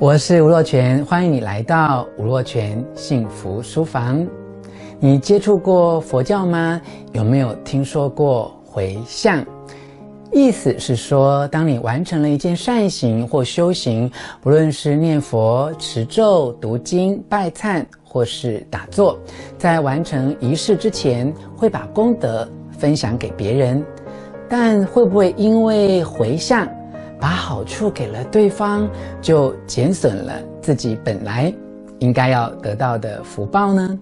我是吴若泉，欢迎你来到吴若泉幸福书房。你接触过佛教吗？有没有听说过回向？意思是说，当你完成了一件善行或修行，不论是念佛、持咒、读经、拜忏，或是打坐，在完成仪式之前，会把功德分享给别人。但会不会因为回向，把好处给了对方，就减损了自己本来应该要得到的福报呢？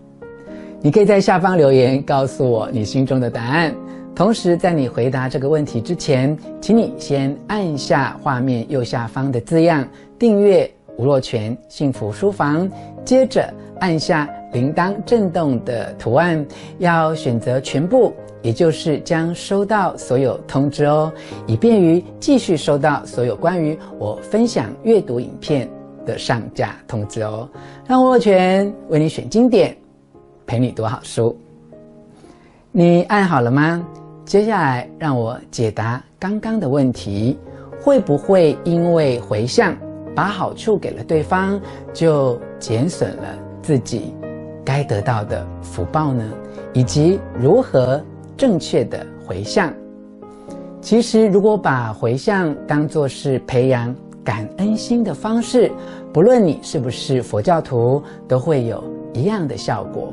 你可以在下方留言告诉我你心中的答案。同时，在你回答这个问题之前，请你先按下画面右下方的字样“订阅吴若权幸福书房”，接着按下铃铛震动的图案，要选择全部。也就是将收到所有通知哦，以便于继续收到所有关于我分享阅读影片的上架通知哦。让我握拳为你选经典，陪你读好书。你按好了吗？接下来让我解答刚刚的问题：会不会因为回向把好处给了对方，就减损了自己该得到的福报呢？以及如何？正确的回向，其实如果把回向当作是培养感恩心的方式，不论你是不是佛教徒，都会有一样的效果。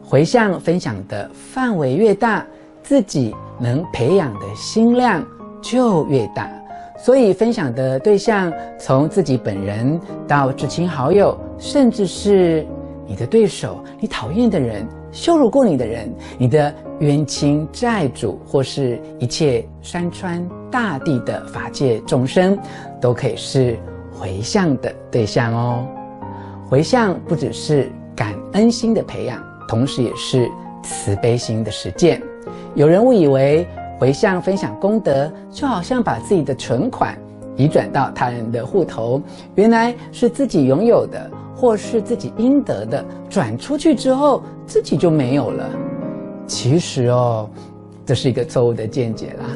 回向分享的范围越大，自己能培养的心量就越大。所以分享的对象从自己本人到至亲好友，甚至是你的对手、你讨厌的人、羞辱过你的人、你的。冤亲债主，或是一切山川大地的法界众生，都可以是回向的对象哦。回向不只是感恩心的培养，同时也是慈悲心的实践。有人误以为回向分享功德，就好像把自己的存款移转到他人的户头，原来是自己拥有的，或是自己应得的，转出去之后自己就没有了。其实哦，这是一个错误的见解啦。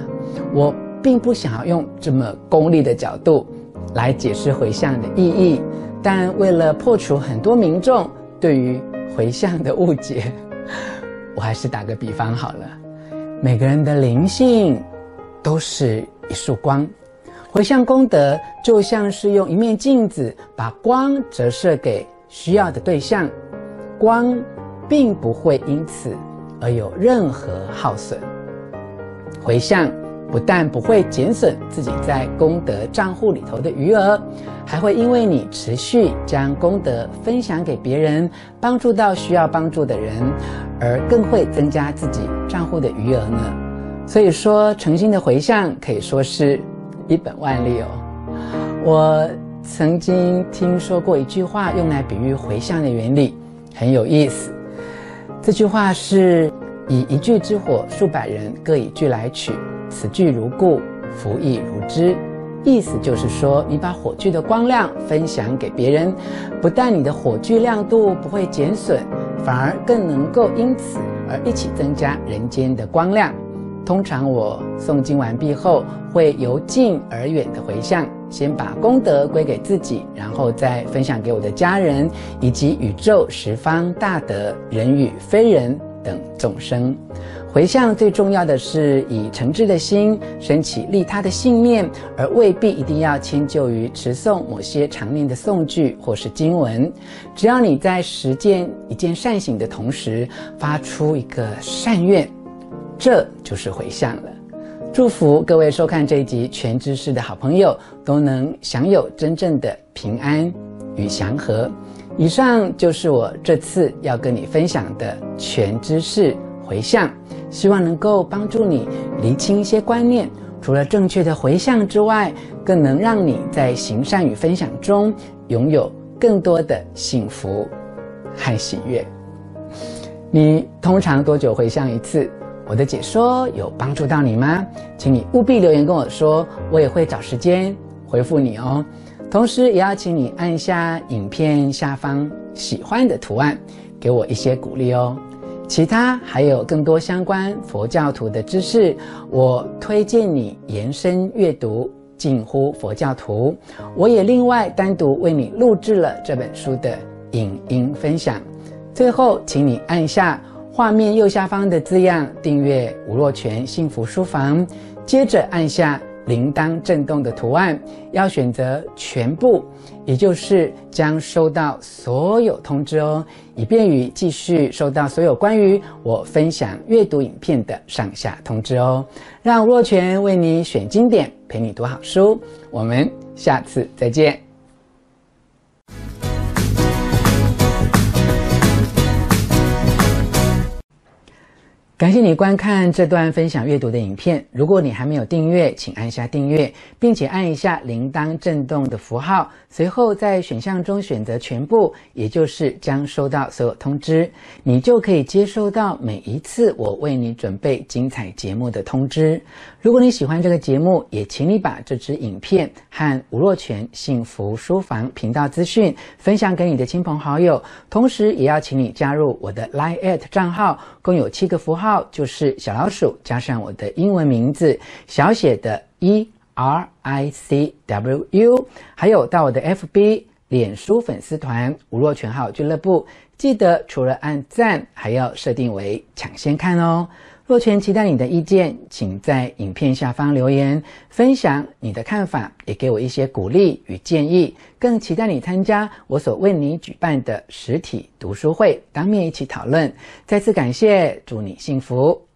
我并不想要用这么功利的角度来解释回向的意义，但为了破除很多民众对于回向的误解，我还是打个比方好了。每个人的灵性都是一束光，回向功德就像是用一面镜子把光折射给需要的对象，光并不会因此。而有任何耗损，回向不但不会减损自己在功德账户里头的余额，还会因为你持续将功德分享给别人，帮助到需要帮助的人，而更会增加自己账户的余额呢。所以说，诚心的回向可以说是一本万利哦。我曾经听说过一句话，用来比喻回向的原理，很有意思。这句话是以一炬之火，数百人各以炬来取，此炬如故，福亦如之。意思就是说，你把火炬的光亮分享给别人，不但你的火炬亮度不会减损，反而更能够因此而一起增加人间的光亮。通常我诵经完毕后，会由近而远的回向，先把功德归给自己，然后再分享给我的家人以及宇宙十方大德人与非人等众生。回向最重要的是以诚挚的心，升起利他的信念，而未必一定要迁就于持诵某些常念的诵句或是经文。只要你在实践一件善行的同时，发出一个善愿。这就是回向了。祝福各位收看这一集全知识的好朋友都能享有真正的平安与祥和。以上就是我这次要跟你分享的全知识回向，希望能够帮助你厘清一些观念。除了正确的回向之外，更能让你在行善与分享中拥有更多的幸福和喜悦。你通常多久回向一次？我的解说有帮助到你吗？请你务必留言跟我说，我也会找时间回复你哦。同时，也要请你按下影片下方喜欢的图案，给我一些鼓励哦。其他还有更多相关佛教徒的知识，我推荐你延伸阅读近乎佛教徒。我也另外单独为你录制了这本书的影音分享。最后，请你按下画面右下方的字样订阅吴若权幸福书房，接着按下。铃铛震动的图案要选择全部，也就是将收到所有通知哦，以便于继续收到所有关于我分享阅读影片的上下通知哦。让若权为你选经典，陪你读好书。我们下次再见。感谢你观看这段分享阅读的影片。如果你还没有订阅，请按下订阅，并且按一下铃铛震动的符号。随后在选项中选择全部，也就是将收到所有通知，你就可以接收到每一次我为你准备精彩节目的通知。如果你喜欢这个节目，也请你把这支影片和吴若权幸福书房频道资讯分享给你的亲朋好友，同时也要请你加入我的 Line@ at 账号，共有七个符号。号就是小老鼠加上我的英文名字小写的 E R I C W U，还有到我的 FB 脸书粉丝团吴若全号俱乐部，记得除了按赞，还要设定为抢先看哦。若权期待你的意见，请在影片下方留言分享你的看法，也给我一些鼓励与建议。更期待你参加我所为你举办的实体读书会，当面一起讨论。再次感谢，祝你幸福。